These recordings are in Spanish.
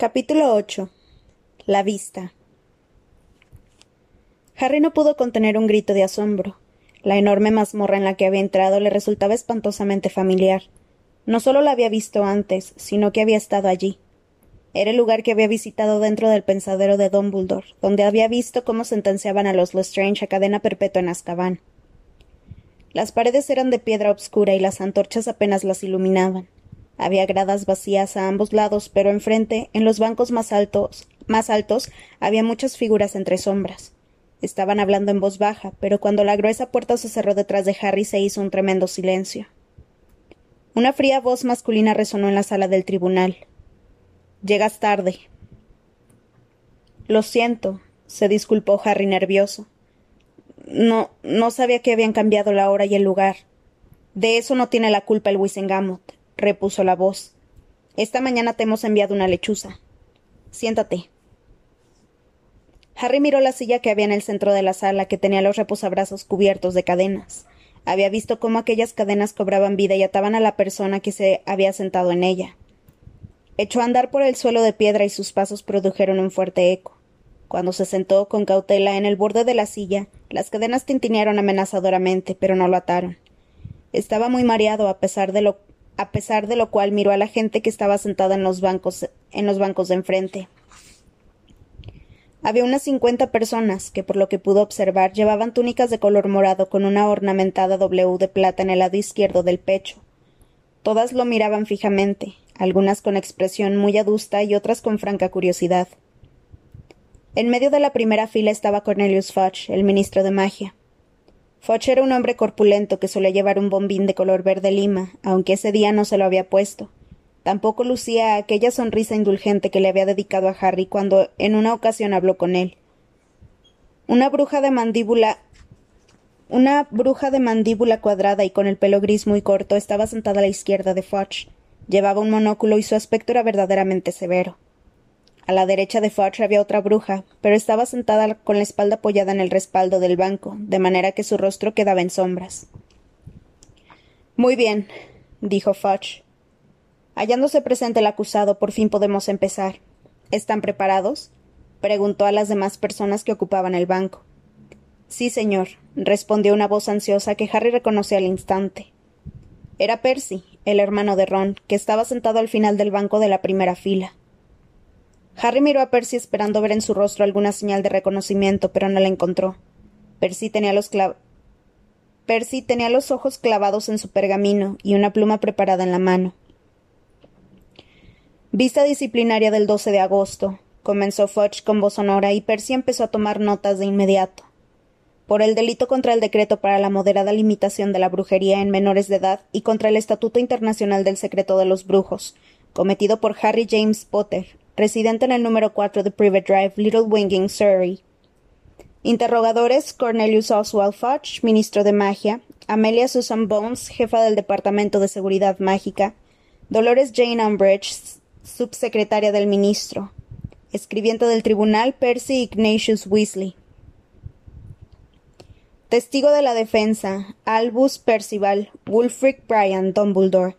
Capítulo 8. La vista. Harry no pudo contener un grito de asombro. La enorme mazmorra en la que había entrado le resultaba espantosamente familiar. No solo la había visto antes, sino que había estado allí. Era el lugar que había visitado dentro del pensadero de Dumbledore, donde había visto cómo sentenciaban a los Lestrange a cadena perpetua en Azkaban. Las paredes eran de piedra obscura y las antorchas apenas las iluminaban. Había gradas vacías a ambos lados, pero enfrente, en los bancos más altos, más altos, había muchas figuras entre sombras. Estaban hablando en voz baja, pero cuando la gruesa puerta se cerró detrás de Harry se hizo un tremendo silencio. Una fría voz masculina resonó en la sala del tribunal. Llegas tarde. Lo siento, se disculpó Harry nervioso. No, no sabía que habían cambiado la hora y el lugar. De eso no tiene la culpa el repuso la voz. Esta mañana te hemos enviado una lechuza. Siéntate. Harry miró la silla que había en el centro de la sala, que tenía los reposabrazos cubiertos de cadenas. Había visto cómo aquellas cadenas cobraban vida y ataban a la persona que se había sentado en ella. Echó a andar por el suelo de piedra y sus pasos produjeron un fuerte eco. Cuando se sentó con cautela en el borde de la silla, las cadenas tintinearon amenazadoramente, pero no lo ataron. Estaba muy mareado a pesar de lo a pesar de lo cual miró a la gente que estaba sentada en los bancos, en los bancos de enfrente. Había unas cincuenta personas que, por lo que pudo observar, llevaban túnicas de color morado con una ornamentada W de plata en el lado izquierdo del pecho. Todas lo miraban fijamente, algunas con expresión muy adusta y otras con franca curiosidad. En medio de la primera fila estaba Cornelius Fudge, el ministro de magia. Foch era un hombre corpulento que solía llevar un bombín de color verde lima, aunque ese día no se lo había puesto. Tampoco lucía aquella sonrisa indulgente que le había dedicado a Harry cuando en una ocasión habló con él. Una bruja de mandíbula una bruja de mandíbula cuadrada y con el pelo gris muy corto estaba sentada a la izquierda de Foch. Llevaba un monóculo y su aspecto era verdaderamente severo. A la derecha de Fudge había otra bruja, pero estaba sentada con la espalda apoyada en el respaldo del banco, de manera que su rostro quedaba en sombras. Muy bien, dijo Fudge. Hallándose presente el acusado, por fin podemos empezar. ¿Están preparados? preguntó a las demás personas que ocupaban el banco. Sí, señor, respondió una voz ansiosa que Harry reconoció al instante. Era Percy, el hermano de Ron, que estaba sentado al final del banco de la primera fila. Harry miró a Percy esperando ver en su rostro alguna señal de reconocimiento, pero no la encontró. Percy tenía los Percy tenía los ojos clavados en su pergamino y una pluma preparada en la mano. Vista disciplinaria del 12 de agosto, comenzó Fudge con voz sonora y Percy empezó a tomar notas de inmediato. Por el delito contra el decreto para la moderada limitación de la brujería en menores de edad y contra el Estatuto Internacional del Secreto de los Brujos, cometido por Harry James Potter, residente en el número 4 de Private Drive, Little Winging, Surrey. Interrogadores: Cornelius Oswald Fudge, ministro de Magia, Amelia Susan Bones, jefa del Departamento de Seguridad Mágica, Dolores Jane Umbridge, subsecretaria del ministro, escribiente del tribunal Percy Ignatius Weasley. Testigo de la defensa, Albus Percival, Wulfric Bryan Dumbledore,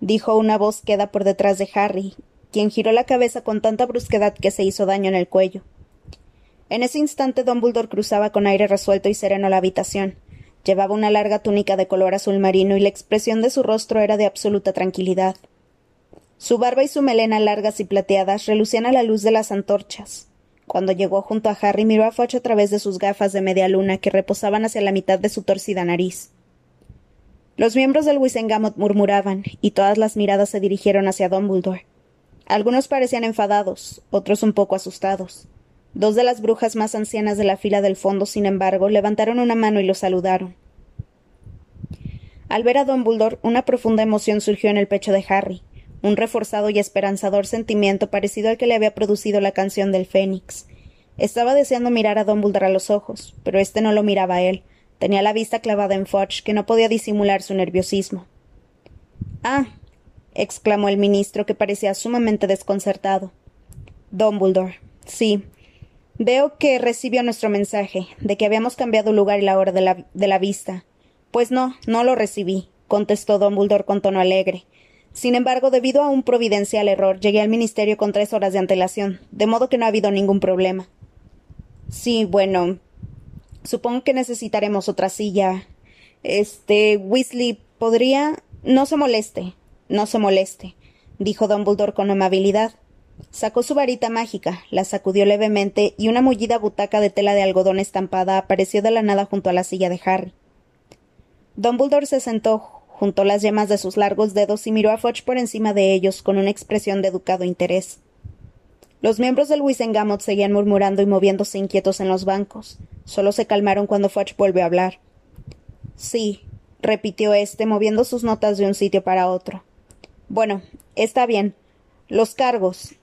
dijo una voz queda por detrás de Harry, quien giró la cabeza con tanta brusquedad que se hizo daño en el cuello. En ese instante Dumbledore cruzaba con aire resuelto y sereno la habitación. Llevaba una larga túnica de color azul marino y la expresión de su rostro era de absoluta tranquilidad. Su barba y su melena largas y plateadas relucían a la luz de las antorchas. Cuando llegó junto a Harry miró a Foch a través de sus gafas de media luna que reposaban hacia la mitad de su torcida nariz. Los miembros del Wisengamot murmuraban, y todas las miradas se dirigieron hacia Dumbledore. Algunos parecían enfadados, otros un poco asustados. Dos de las brujas más ancianas de la fila del fondo, sin embargo, levantaron una mano y lo saludaron. Al ver a Don Buldor, una profunda emoción surgió en el pecho de Harry, un reforzado y esperanzador sentimiento parecido al que le había producido la canción del Fénix. Estaba deseando mirar a Don Buldor a los ojos, pero éste no lo miraba a él. Tenía la vista clavada en Fudge, que no podía disimular su nerviosismo. Ah, exclamó el ministro, que parecía sumamente desconcertado. Dumbledore. Sí. Veo que recibió nuestro mensaje, de que habíamos cambiado el lugar y la hora de la, de la vista. Pues no, no lo recibí, contestó Dumbledore con tono alegre. Sin embargo, debido a un providencial error, llegué al ministerio con tres horas de antelación, de modo que no ha habido ningún problema. Sí, bueno. Supongo que necesitaremos otra silla. Este. Weasley, ¿podría. No se moleste. No se moleste, dijo Dumbledore con amabilidad. Sacó su varita mágica, la sacudió levemente y una mullida butaca de tela de algodón estampada apareció de la nada junto a la silla de Harry. Dumbledore se sentó, juntó las yemas de sus largos dedos y miró a Fudge por encima de ellos con una expresión de educado interés. Los miembros del Wisengamot seguían murmurando y moviéndose inquietos en los bancos. Solo se calmaron cuando Fudge volvió a hablar. Sí, repitió éste, moviendo sus notas de un sitio para otro. Bueno, está bien. Los cargos.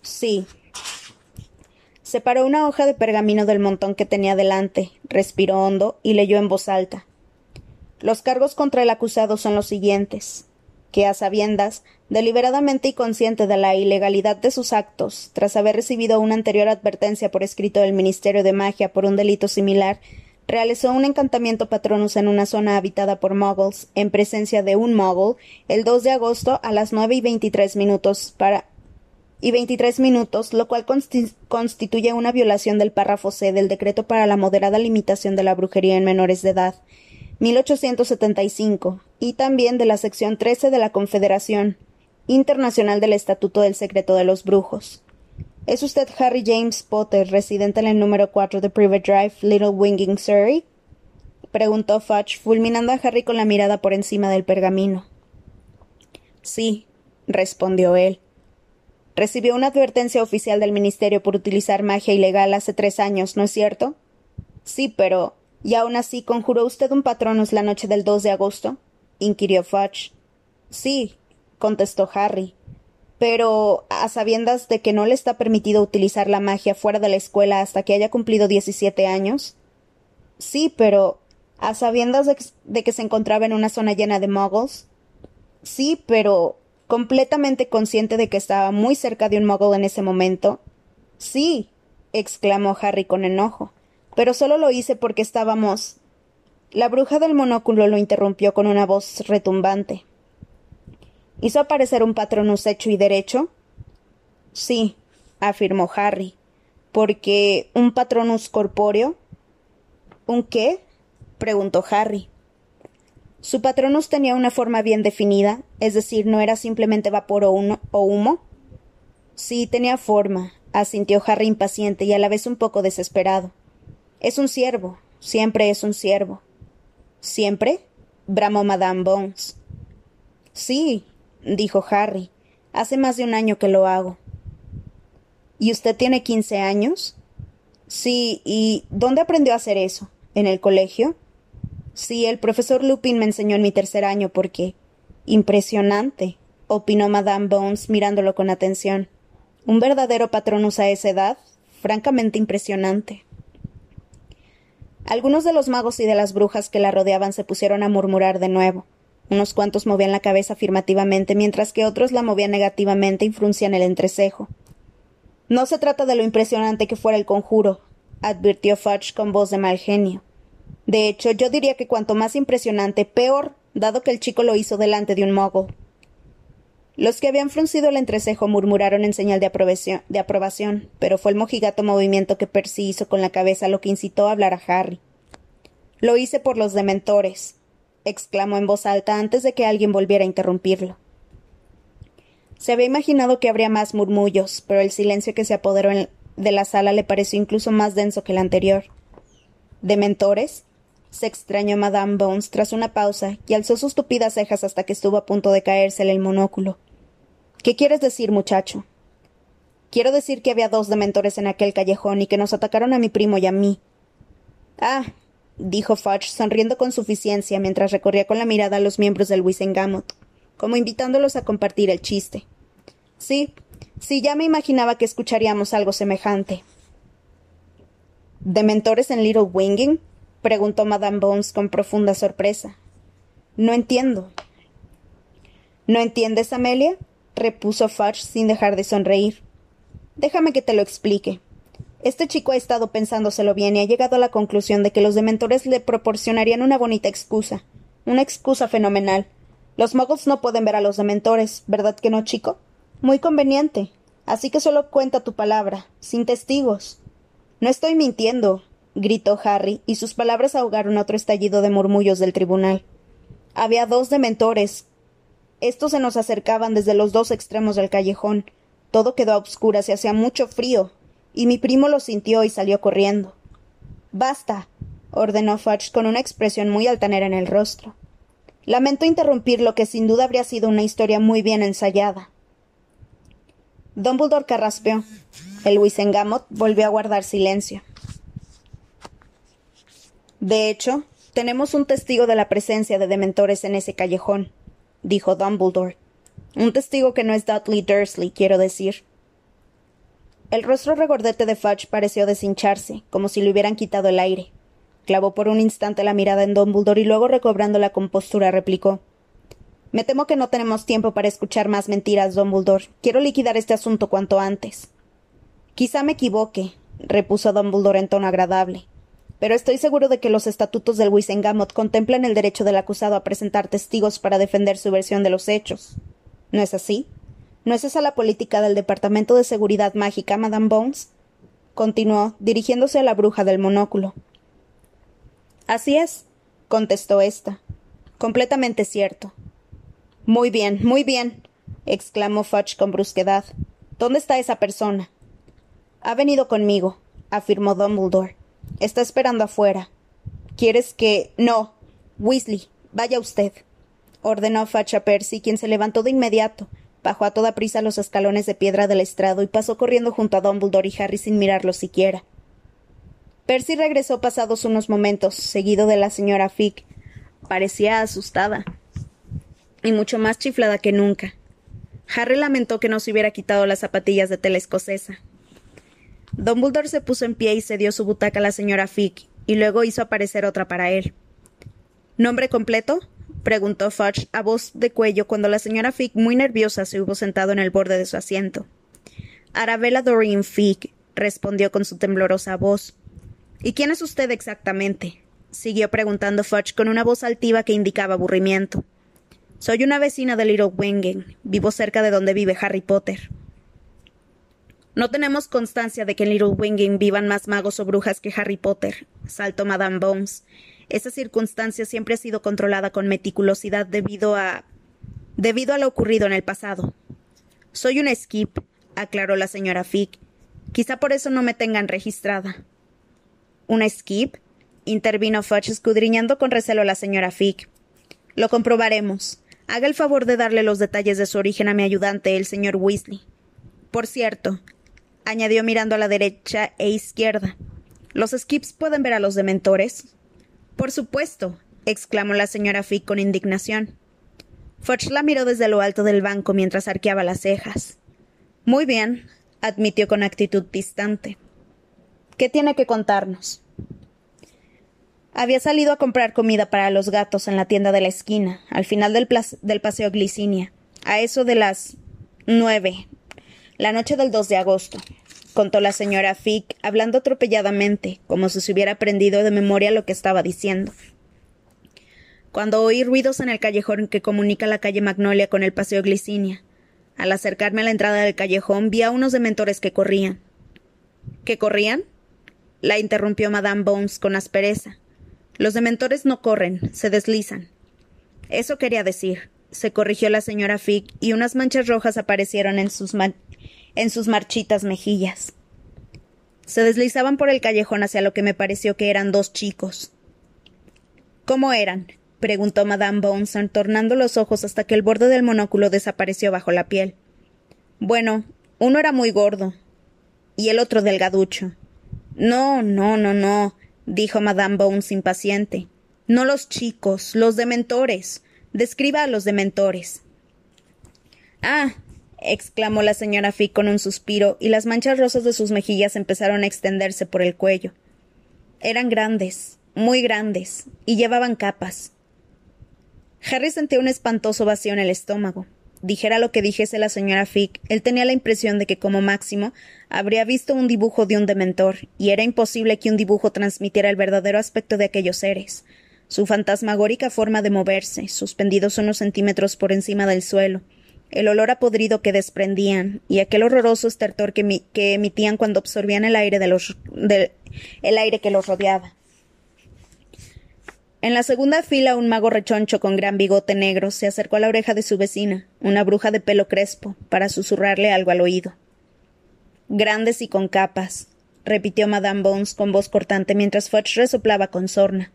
Sí. Separó una hoja de pergamino del montón que tenía delante, respiró hondo y leyó en voz alta. Los cargos contra el acusado son los siguientes que a sabiendas, deliberadamente y consciente de la ilegalidad de sus actos, tras haber recibido una anterior advertencia por escrito del Ministerio de Magia por un delito similar, realizó un encantamiento patronus en una zona habitada por muggles, en presencia de un muggle, el 2 de agosto a las nueve y veintitrés minutos para y veintitrés minutos, lo cual constituye una violación del párrafo C del decreto para la moderada limitación de la brujería en menores de edad, 1875, y también de la sección 13 de la Confederación Internacional del Estatuto del Secreto de los Brujos. ¿Es usted Harry James Potter, residente en el número 4 de Private Drive, Little Winging, Surrey? preguntó Fudge, fulminando a Harry con la mirada por encima del pergamino. Sí, respondió él. Recibió una advertencia oficial del Ministerio por utilizar magia ilegal hace tres años, ¿no es cierto? Sí, pero ¿Y aún así conjuró usted un patronus la noche del 2 de agosto? inquirió Fudge. Sí, contestó Harry. Pero, a sabiendas de que no le está permitido utilizar la magia fuera de la escuela hasta que haya cumplido diecisiete años. Sí, pero. a sabiendas de que, de que se encontraba en una zona llena de muggles. Sí, pero. completamente consciente de que estaba muy cerca de un muggle en ese momento. Sí, exclamó Harry con enojo pero solo lo hice porque estábamos. La bruja del monóculo lo interrumpió con una voz retumbante. ¿Hizo aparecer un patronus hecho y derecho? Sí, afirmó Harry. Porque un patronus corpóreo. ¿Un qué? preguntó Harry. Su patronus tenía una forma bien definida, es decir, no era simplemente vapor o, o humo. Sí, tenía forma, asintió Harry impaciente y a la vez un poco desesperado. Es un siervo, siempre es un siervo. ¿Siempre? bramó Madame Bones. Sí, dijo Harry. Hace más de un año que lo hago. ¿Y usted tiene quince años? Sí, ¿y dónde aprendió a hacer eso? ¿En el colegio? Sí, el profesor Lupin me enseñó en mi tercer año porque. Impresionante, opinó Madame Bones mirándolo con atención. Un verdadero patronus a esa edad, francamente impresionante. Algunos de los magos y de las brujas que la rodeaban se pusieron a murmurar de nuevo. Unos cuantos movían la cabeza afirmativamente, mientras que otros la movían negativamente y fruncían el entrecejo. No se trata de lo impresionante que fuera el conjuro, advirtió Fudge con voz de mal genio. De hecho, yo diría que cuanto más impresionante, peor, dado que el chico lo hizo delante de un mogul. Los que habían fruncido el entrecejo murmuraron en señal de aprobación, de aprobación, pero fue el mojigato movimiento que Percy hizo con la cabeza lo que incitó a hablar a Harry. Lo hice por los dementores, exclamó en voz alta antes de que alguien volviera a interrumpirlo. Se había imaginado que habría más murmullos, pero el silencio que se apoderó de la sala le pareció incluso más denso que el anterior. ¿Dementores? se extrañó Madame Bones tras una pausa y alzó sus tupidas cejas hasta que estuvo a punto de caérsele el monóculo. ¿Qué quieres decir, muchacho? Quiero decir que había dos dementores en aquel callejón y que nos atacaron a mi primo y a mí. Ah, dijo Fudge, sonriendo con suficiencia mientras recorría con la mirada a los miembros del Wisengamot, como invitándolos a compartir el chiste. Sí, sí, ya me imaginaba que escucharíamos algo semejante. ¿Dementores en Little Winging? preguntó Madame Bones con profunda sorpresa. No entiendo. ¿No entiendes, Amelia? repuso Fudge sin dejar de sonreír. Déjame que te lo explique. Este chico ha estado pensándoselo bien y ha llegado a la conclusión de que los dementores le proporcionarían una bonita excusa, una excusa fenomenal. Los muggles no pueden ver a los dementores, ¿verdad que no, chico? Muy conveniente. Así que solo cuenta tu palabra, sin testigos. No estoy mintiendo, gritó Harry, y sus palabras ahogaron otro estallido de murmullos del tribunal. Había dos dementores. Estos se nos acercaban desde los dos extremos del callejón. Todo quedó a obscuras y hacía mucho frío, y mi primo lo sintió y salió corriendo. Basta, ordenó Fudge con una expresión muy altanera en el rostro. Lamento interrumpir lo que sin duda habría sido una historia muy bien ensayada. Dumbledore carraspeó. El Wisengamot volvió a guardar silencio. De hecho, tenemos un testigo de la presencia de dementores en ese callejón, dijo Dumbledore. Un testigo que no es Dudley Dursley, quiero decir. El rostro regordete de Fudge pareció deshincharse, como si le hubieran quitado el aire. Clavó por un instante la mirada en Dumbledore y luego, recobrando la compostura, replicó Me temo que no tenemos tiempo para escuchar más mentiras, Dumbledore. Quiero liquidar este asunto cuanto antes. Quizá me equivoque, repuso Dumbledore en tono agradable pero estoy seguro de que los estatutos del Wisengamot contemplan el derecho del acusado a presentar testigos para defender su versión de los hechos. ¿No es así? ¿No es esa la política del Departamento de Seguridad Mágica, Madame Bones? continuó, dirigiéndose a la bruja del monóculo. Así es, contestó ésta. Completamente cierto. Muy bien, muy bien, exclamó Fudge con brusquedad. ¿Dónde está esa persona? Ha venido conmigo, afirmó Dumbledore. Está esperando afuera. ¿Quieres que. No. Weasley, vaya usted. ordenó Fudge a Percy, quien se levantó de inmediato, bajó a toda prisa los escalones de piedra del estrado y pasó corriendo junto a Dumbledore y Harry sin mirarlo siquiera. Percy regresó pasados unos momentos, seguido de la señora Fick. Parecía asustada. Y mucho más chiflada que nunca. Harry lamentó que no se hubiera quitado las zapatillas de tela escocesa. Dumbledore se puso en pie y cedió su butaca a la señora Fick, y luego hizo aparecer otra para él. ¿Nombre completo? Preguntó Fudge a voz de cuello cuando la señora Fick, muy nerviosa, se hubo sentado en el borde de su asiento. Arabella Doreen Fick, respondió con su temblorosa voz. ¿Y quién es usted exactamente? siguió preguntando Fudge con una voz altiva que indicaba aburrimiento. Soy una vecina de Little Wingen. Vivo cerca de donde vive Harry Potter. No tenemos constancia de que en Little Winging vivan más magos o brujas que Harry Potter, saltó Madame Bones. Esa circunstancia siempre ha sido controlada con meticulosidad debido a. debido a lo ocurrido en el pasado. Soy una skip, aclaró la señora Fick. Quizá por eso no me tengan registrada. ¿Una skip? intervino Fudge escudriñando con recelo a la señora Fick. Lo comprobaremos. Haga el favor de darle los detalles de su origen a mi ayudante, el señor Weasley. Por cierto, añadió mirando a la derecha e izquierda. ¿Los skips pueden ver a los dementores? Por supuesto, exclamó la señora Fick con indignación. Fudge la miró desde lo alto del banco mientras arqueaba las cejas. Muy bien, admitió con actitud distante. ¿Qué tiene que contarnos? Había salido a comprar comida para los gatos en la tienda de la esquina, al final del, del paseo Glicinia, a eso de las nueve, la noche del 2 de agosto, contó la señora Fick, hablando atropelladamente, como si se hubiera aprendido de memoria lo que estaba diciendo. Cuando oí ruidos en el callejón que comunica la calle Magnolia con el paseo Glicinia. Al acercarme a la entrada del callejón vi a unos dementores que corrían. ¿Que corrían? La interrumpió Madame Bones con aspereza. Los dementores no corren, se deslizan. Eso quería decir, se corrigió la señora Fick, y unas manchas rojas aparecieron en sus, en sus marchitas mejillas. Se deslizaban por el callejón hacia lo que me pareció que eran dos chicos. ¿Cómo eran? preguntó Madame Bones, tornando los ojos hasta que el borde del monóculo desapareció bajo la piel. Bueno, uno era muy gordo y el otro delgaducho. No, no, no, no, dijo Madame Bones impaciente. No los chicos, los dementores. Describa a los dementores. Ah, exclamó la señora Fick con un suspiro, y las manchas rosas de sus mejillas empezaron a extenderse por el cuello. Eran grandes, muy grandes, y llevaban capas. Harry sentía un espantoso vacío en el estómago. Dijera lo que dijese la señora Fick, él tenía la impresión de que, como máximo, habría visto un dibujo de un dementor, y era imposible que un dibujo transmitiera el verdadero aspecto de aquellos seres. su fantasmagórica forma de moverse, suspendidos unos centímetros por encima del suelo, el olor a podrido que desprendían y aquel horroroso estertor que, emitían cuando absorbían el aire, de los, el aire que los rodeaba. En la segunda fila un mago rechoncho con gran bigote negro se acercó a la oreja de su vecina, una bruja de pelo crespo, para susurrarle algo al oído. Grandes y con capas, repitió Madame Bones con voz cortante mientras Fudge resoplaba con sorna.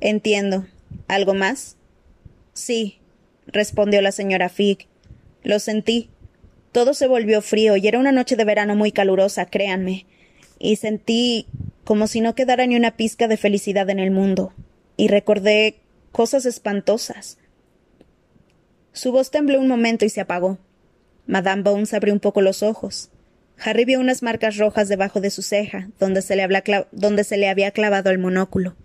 Entiendo. ¿Algo más? Sí, respondió la señora Fig. Lo sentí. Todo se volvió frío y era una noche de verano muy calurosa, créanme. Y sentí como si no quedara ni una pizca de felicidad en el mundo. Y recordé cosas espantosas. Su voz tembló un momento y se apagó. Madame Bones abrió un poco los ojos. Harry vio unas marcas rojas debajo de su ceja, donde se le, había clavado el monóculo.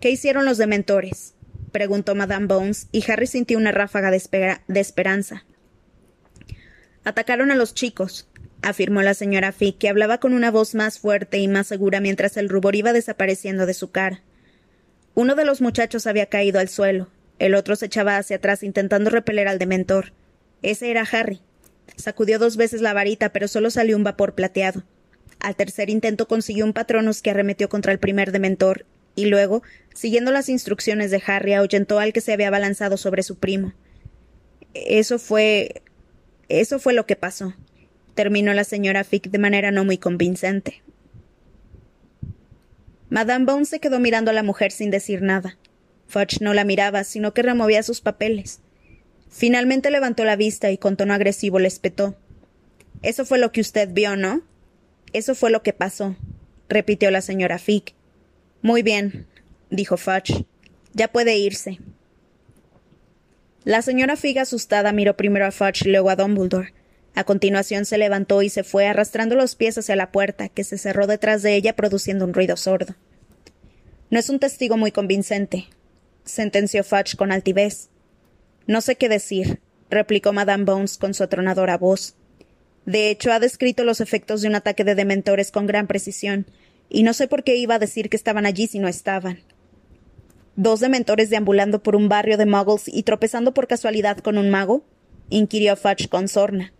¿Qué hicieron los dementores? preguntó Madame Bones, y Harry sintió una ráfaga de esperanza. Atacaron a los chicos, afirmó la señora Fick, que hablaba con una voz más fuerte y más segura mientras el rubor iba desapareciendo de su cara. Uno de los muchachos había caído al suelo, el otro se echaba hacia atrás intentando repeler al dementor. Ese era Harry. Sacudió dos veces la varita, pero solo salió un vapor plateado. Al tercer intento consiguió un patronus que arremetió contra el primer dementor, y luego, siguiendo las instrucciones de Harry, ahuyentó al que se había abalanzado sobre su primo. Eso fue. Eso fue lo que pasó, terminó la señora Fick de manera no muy convincente. Madame Bones se quedó mirando a la mujer sin decir nada. Fudge no la miraba, sino que removía sus papeles. Finalmente levantó la vista y con tono agresivo le espetó. Eso fue lo que usted vio, ¿no? Eso fue lo que pasó, repitió la señora Fick. Muy bien, dijo Fudge. Ya puede irse. La señora Fig asustada miró primero a Fudge y luego a Dumbledore. A continuación se levantó y se fue arrastrando los pies hacia la puerta, que se cerró detrás de ella produciendo un ruido sordo. No es un testigo muy convincente, sentenció Fudge con altivez. No sé qué decir, replicó Madame Bones con su atronadora voz. De hecho, ha descrito los efectos de un ataque de dementores con gran precisión, y no sé por qué iba a decir que estaban allí si no estaban. ¿Dos dementores deambulando por un barrio de muggles y tropezando por casualidad con un mago? inquirió Fudge con sorna.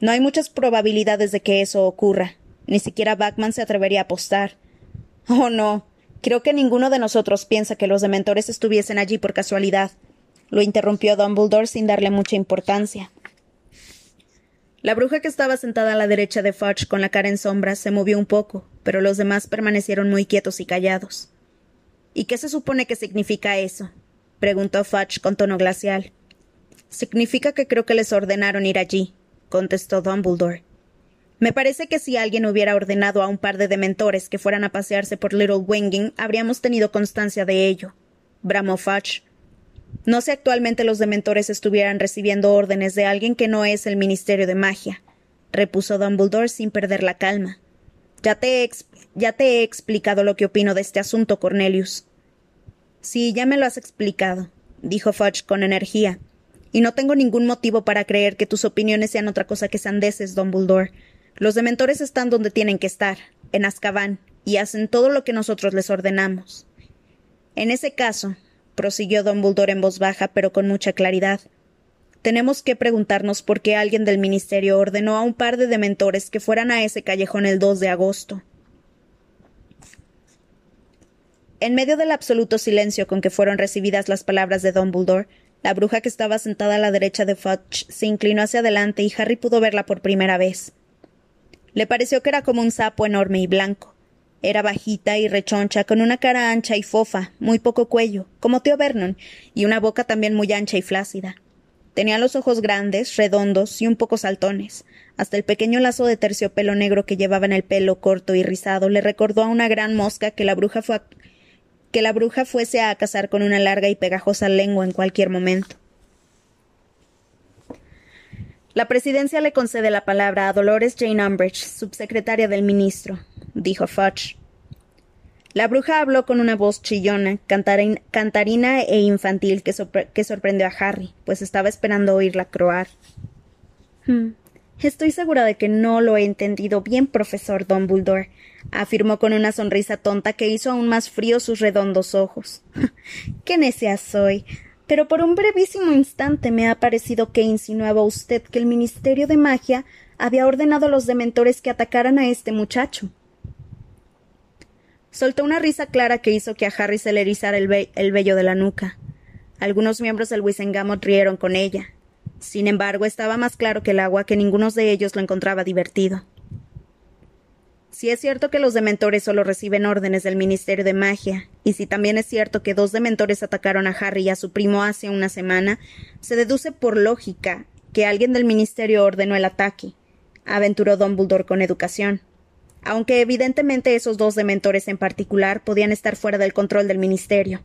No hay muchas probabilidades de que eso ocurra. Ni siquiera Backman se atrevería a apostar. Oh, no. Creo que ninguno de nosotros piensa que los dementores estuviesen allí por casualidad. Lo interrumpió Dumbledore sin darle mucha importancia. La bruja que estaba sentada a la derecha de Fudge con la cara en sombra se movió un poco, pero los demás permanecieron muy quietos y callados. ¿Y qué se supone que significa eso? preguntó Fudge con tono glacial. Significa que creo que les ordenaron ir allí, contestó Dumbledore. Me parece que si alguien hubiera ordenado a un par de dementores que fueran a pasearse por Little Winging, habríamos tenido constancia de ello. bramó Fudge. No sé actualmente los dementores estuvieran recibiendo órdenes de alguien que no es el Ministerio de Magia, repuso Dumbledore sin perder la calma. Ya te, he ya te he explicado lo que opino de este asunto, Cornelius. Sí, ya me lo has explicado, dijo Fudge con energía. Y no tengo ningún motivo para creer que tus opiniones sean otra cosa que sandeces, Dumbledore. Los dementores están donde tienen que estar, en Azkaban, y hacen todo lo que nosotros les ordenamos. En ese caso, prosiguió Dumbledore en voz baja, pero con mucha claridad, tenemos que preguntarnos por qué alguien del ministerio ordenó a un par de dementores que fueran a ese callejón el 2 de agosto. En medio del absoluto silencio con que fueron recibidas las palabras de Dumbledore, la bruja que estaba sentada a la derecha de Fudge se inclinó hacia adelante y Harry pudo verla por primera vez. Le pareció que era como un sapo enorme y blanco. Era bajita y rechoncha, con una cara ancha y fofa, muy poco cuello, como tío Vernon, y una boca también muy ancha y flácida. Tenía los ojos grandes, redondos y un poco saltones. Hasta el pequeño lazo de terciopelo negro que llevaba en el pelo corto y rizado le recordó a una gran mosca que la bruja fue que la bruja fuese a cazar con una larga y pegajosa lengua en cualquier momento. La presidencia le concede la palabra a Dolores Jane Umbridge, subsecretaria del ministro, dijo Fudge. La bruja habló con una voz chillona, cantarina e infantil que, sorprendió a Harry, pues estaba esperando oírla croar. Hmm, Estoy segura de que no lo he entendido bien, profesor Dumbledore, afirmó con una sonrisa tonta que hizo aún más fríos sus redondos ojos. Qué necia soy. Pero por un brevísimo instante me ha parecido que insinuaba usted que el Ministerio de Magia había ordenado a los dementores que atacaran a este muchacho. Soltó una risa clara que hizo que a Harry se le erizara el, vello de la nuca. Algunos miembros del Wisengamot rieron con ella. Sin embargo, estaba más claro que el agua que ninguno de ellos lo encontraba divertido. Si es cierto que los dementores solo reciben órdenes del Ministerio de Magia, y si también es cierto que dos dementores atacaron a Harry y a su primo hace una semana, se deduce por lógica que alguien del Ministerio ordenó el ataque, aventuró Dumbledore con educación. Aunque evidentemente esos dos dementores en particular podían estar fuera del control del Ministerio.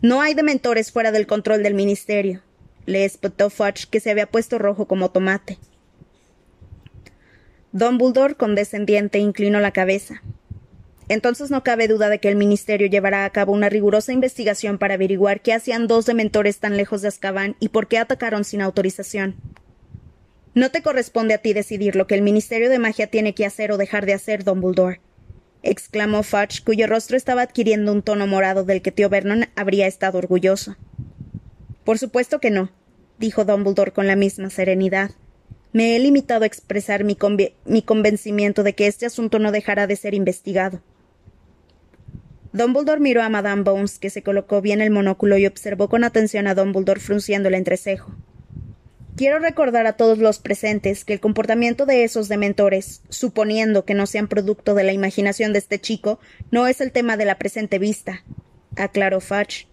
No hay dementores fuera del control del Ministerio, le espetó Fudge, que se había puesto rojo como tomate. Dumbledore, condescendiente, inclinó la cabeza. Entonces no cabe duda de que el Ministerio llevará a cabo una rigurosa investigación para averiguar qué hacían dos dementores tan lejos de Azkaban y por qué atacaron sin autorización. No te corresponde a ti decidir lo que el Ministerio de Magia tiene que hacer o dejar de hacer, Dumbledore, exclamó Fudge, cuyo rostro estaba adquiriendo un tono morado del que tío Vernon habría estado orgulloso. Por supuesto que no, dijo Dumbledore con la misma serenidad. Me he limitado a expresar mi, convencimiento de que este asunto no dejará de ser investigado. Dumbledore miró a Madame Bones, que se colocó bien el monóculo y observó con atención a Dumbledore frunciendo el entrecejo. Quiero recordar a todos los presentes que el comportamiento de esos dementores, suponiendo que no sean producto de la imaginación de este chico, no es el tema de la presente vista, aclaró Fudge.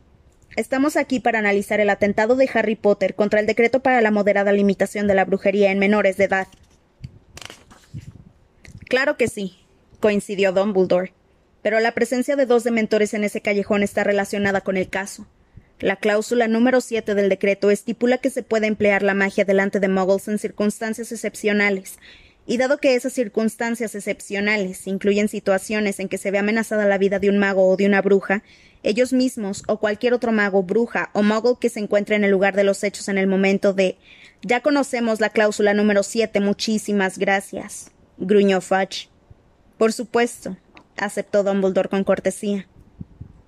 Estamos aquí para analizar el atentado de Harry Potter contra el decreto para la moderada limitación de la brujería en menores de edad. Claro que sí, coincidió Dumbledore. Pero la presencia de dos dementores en ese callejón está relacionada con el caso. La cláusula número siete del decreto estipula que se puede emplear la magia delante de muggles en circunstancias excepcionales, y dado que esas circunstancias excepcionales incluyen situaciones en que se ve amenazada la vida de un mago o de una bruja, ellos mismos o cualquier otro mago, bruja o mago que se encuentre en el lugar de los hechos en el momento de ya conocemos la cláusula número siete, muchísimas gracias. gruñó Fudge. Por supuesto, aceptó Dumbledore con cortesía.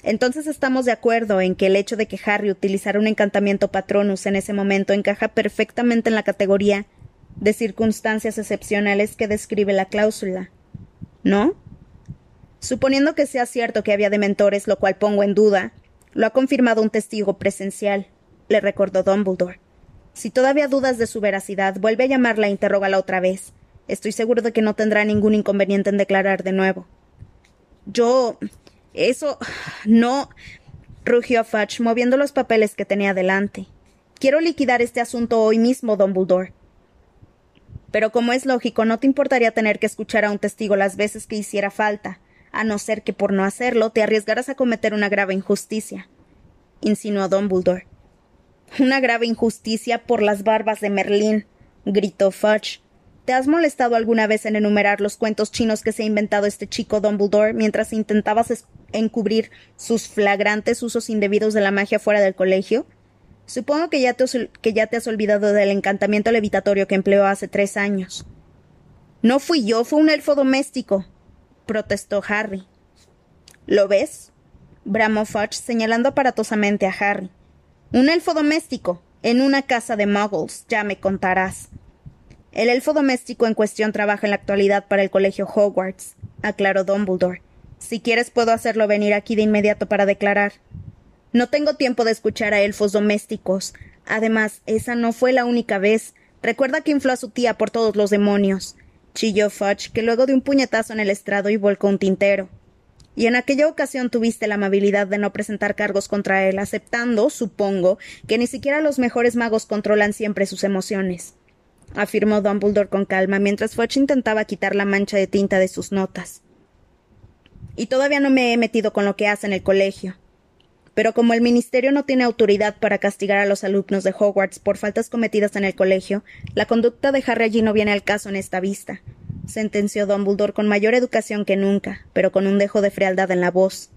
Entonces estamos de acuerdo en que el hecho de que Harry utilizara un encantamiento patronus en ese momento encaja perfectamente en la categoría de circunstancias excepcionales que describe la cláusula. ¿No? Suponiendo que sea cierto que había dementores, lo cual pongo en duda, lo ha confirmado un testigo presencial, le recordó Dumbledore. Si todavía dudas de su veracidad, vuelve a llamarla e interrógala otra vez. Estoy seguro de que no tendrá ningún inconveniente en declarar de nuevo. Yo. Eso. no. rugió Fudge, moviendo los papeles que tenía delante. Quiero liquidar este asunto hoy mismo, Dumbledore. Pero como es lógico, no te importaría tener que escuchar a un testigo las veces que hiciera falta, a no ser que por no hacerlo te arriesgaras a cometer una grave injusticia, insinuó Dumbledore. Una grave injusticia por las barbas de Merlín, gritó Fudge. ¿Te has molestado alguna vez en enumerar los cuentos chinos que se ha inventado este chico Dumbledore mientras intentabas encubrir sus flagrantes usos indebidos de la magia fuera del colegio? Supongo que ya, te, has olvidado del encantamiento levitatorio que empleó hace tres años. No fui yo, fue un elfo doméstico, protestó Harry. ¿Lo ves? bramó Fudge señalando aparatosamente a Harry. Un elfo doméstico, en una casa de muggles, ya me contarás. El elfo doméstico en cuestión trabaja en la actualidad para el colegio Hogwarts, aclaró Dumbledore. Si quieres puedo hacerlo venir aquí de inmediato para declarar. No tengo tiempo de escuchar a elfos domésticos. Además, esa no fue la única vez. Recuerda que infló a su tía por todos los demonios chilló Fudge, que luego de un puñetazo en el estrado y volcó un tintero. Y en aquella ocasión tuviste la amabilidad de no presentar cargos contra él, aceptando, supongo, que ni siquiera los mejores magos controlan siempre sus emociones, afirmó Dumbledore con calma, mientras Fudge intentaba quitar la mancha de tinta de sus notas. Y todavía no me he metido con lo que hace en el colegio. Pero como el Ministerio no tiene autoridad para castigar a los alumnos de Hogwarts por faltas cometidas en el colegio, la conducta de Harry allí no viene al caso en esta vista, sentenció Dumbledore con mayor educación que nunca, pero con un dejo de frialdad en la voz.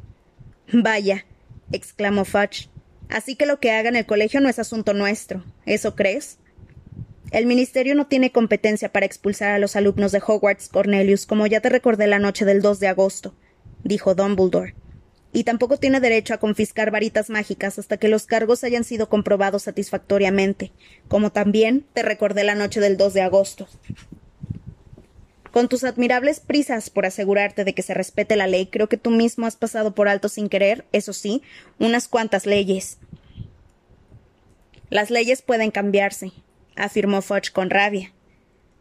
Vaya, exclamó Fudge. Así que lo que haga en el colegio no es asunto nuestro. ¿Eso crees? El Ministerio no tiene competencia para expulsar a los alumnos de Hogwarts, Cornelius, como ya te recordé la noche del 2 de agosto, dijo Dumbledore. Y tampoco tiene derecho a confiscar varitas mágicas hasta que los cargos hayan sido comprobados satisfactoriamente, como también te recordé la noche del 2 de agosto. Con tus admirables prisas por asegurarte de que se respete la ley, creo que tú mismo has pasado por alto sin querer, eso sí, unas cuantas leyes. Las leyes pueden cambiarse, afirmó Fudge con rabia.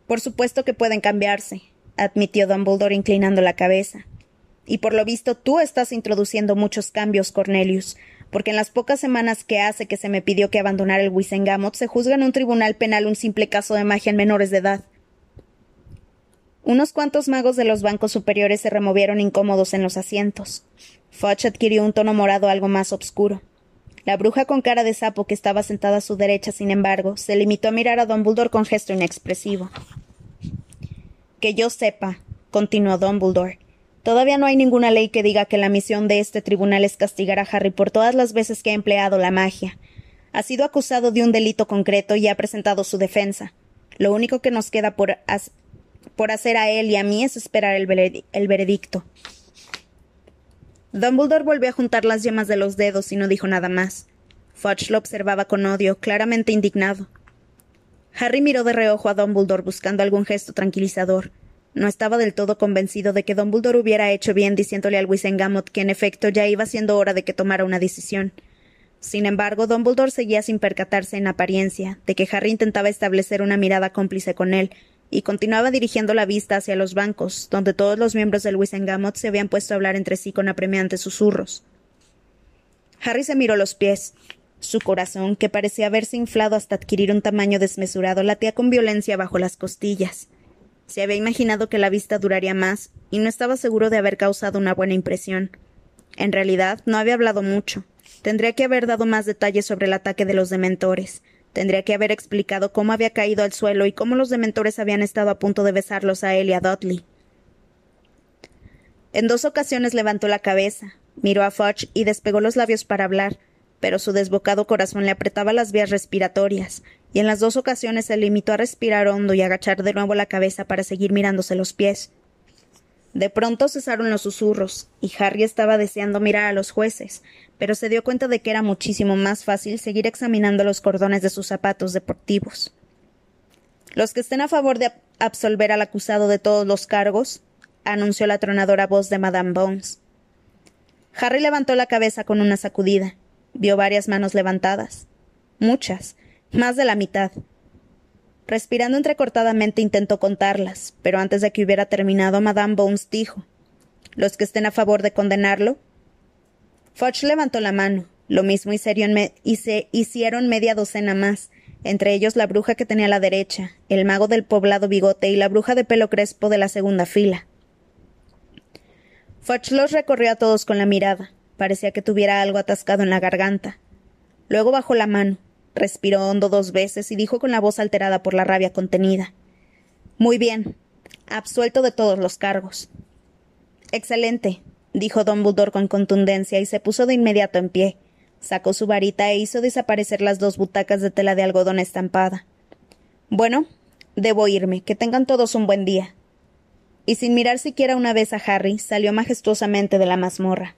Por supuesto que pueden cambiarse, admitió Dumbledore inclinando la cabeza. Y por lo visto tú estás introduciendo muchos cambios, Cornelius, porque en las pocas semanas que hace que se me pidió que abandonara el Wisengamot se juzga en un tribunal penal un simple caso de magia en menores de edad. Unos cuantos magos de los bancos superiores se removieron incómodos en los asientos. Fudge adquirió un tono morado algo más obscuro. La bruja con cara de sapo que estaba sentada a su derecha, sin embargo, se limitó a mirar a Dumbledore con gesto inexpresivo. Que yo sepa, continuó Dumbledore, todavía no hay ninguna ley que diga que la misión de este tribunal es castigar a Harry por todas las veces que ha empleado la magia. Ha sido acusado de un delito concreto y ha presentado su defensa. Lo único que nos queda por, por hacer a él y a mí es esperar el, veredicto. Dumbledore volvió a juntar las yemas de los dedos y no dijo nada más. Fudge lo observaba con odio, claramente indignado. Harry miró de reojo a Dumbledore buscando algún gesto tranquilizador. No estaba del todo convencido de que Dumbledore hubiera hecho bien diciéndole al Wisengamot que en efecto ya iba siendo hora de que tomara una decisión. Sin embargo, Dumbledore seguía sin percatarse en apariencia de que Harry intentaba establecer una mirada cómplice con él, y continuaba dirigiendo la vista hacia los bancos, donde todos los miembros del Wisengamot se habían puesto a hablar entre sí con apremiantes susurros. Harry se miró los pies. Su corazón, que parecía haberse inflado hasta adquirir un tamaño desmesurado, latía con violencia bajo las costillas. Se había imaginado que la vista duraría más, y no estaba seguro de haber causado una buena impresión. En realidad, no había hablado mucho. Tendría que haber dado más detalles sobre el ataque de los dementores, Tendría que haber explicado cómo había caído al suelo y cómo los dementores habían estado a punto de besarlos a él y a Dudley. En dos ocasiones levantó la cabeza, miró a Fudge y despegó los labios para hablar, pero su desbocado corazón le apretaba las vías respiratorias, y en las dos ocasiones se limitó a respirar hondo y agachar de nuevo la cabeza para seguir mirándose los pies. De pronto cesaron los susurros, y Harry estaba deseando mirar a los jueces, pero se dio cuenta de que era muchísimo más fácil seguir examinando los cordones de sus zapatos deportivos. Los que estén a favor de absolver al acusado de todos los cargos, anunció la tronadora voz de Madame Bones. Harry levantó la cabeza con una sacudida. Vio varias manos levantadas. Muchas, más de la mitad. Respirando entrecortadamente intentó contarlas, pero antes de que hubiera terminado, Madame Bones dijo Los que estén a favor de condenarlo. Fudge levantó la mano. Lo mismo hicieron, y se hicieron media docena más, entre ellos la bruja que tenía a la derecha, el mago del poblado bigote y la bruja de pelo crespo de la segunda fila. Fudge los recorrió a todos con la mirada. Parecía que tuviera algo atascado en la garganta. Luego bajó la mano, Respiró hondo dos veces y dijo con la voz alterada por la rabia contenida. Muy bien. Absuelto de todos los cargos. Excelente, dijo Dumbledore con contundencia y se puso de inmediato en pie. Sacó su varita e hizo desaparecer las dos butacas de tela de algodón estampada. Bueno, debo irme. Que tengan todos un buen día. Y sin mirar siquiera una vez a Harry, salió majestuosamente de la mazmorra.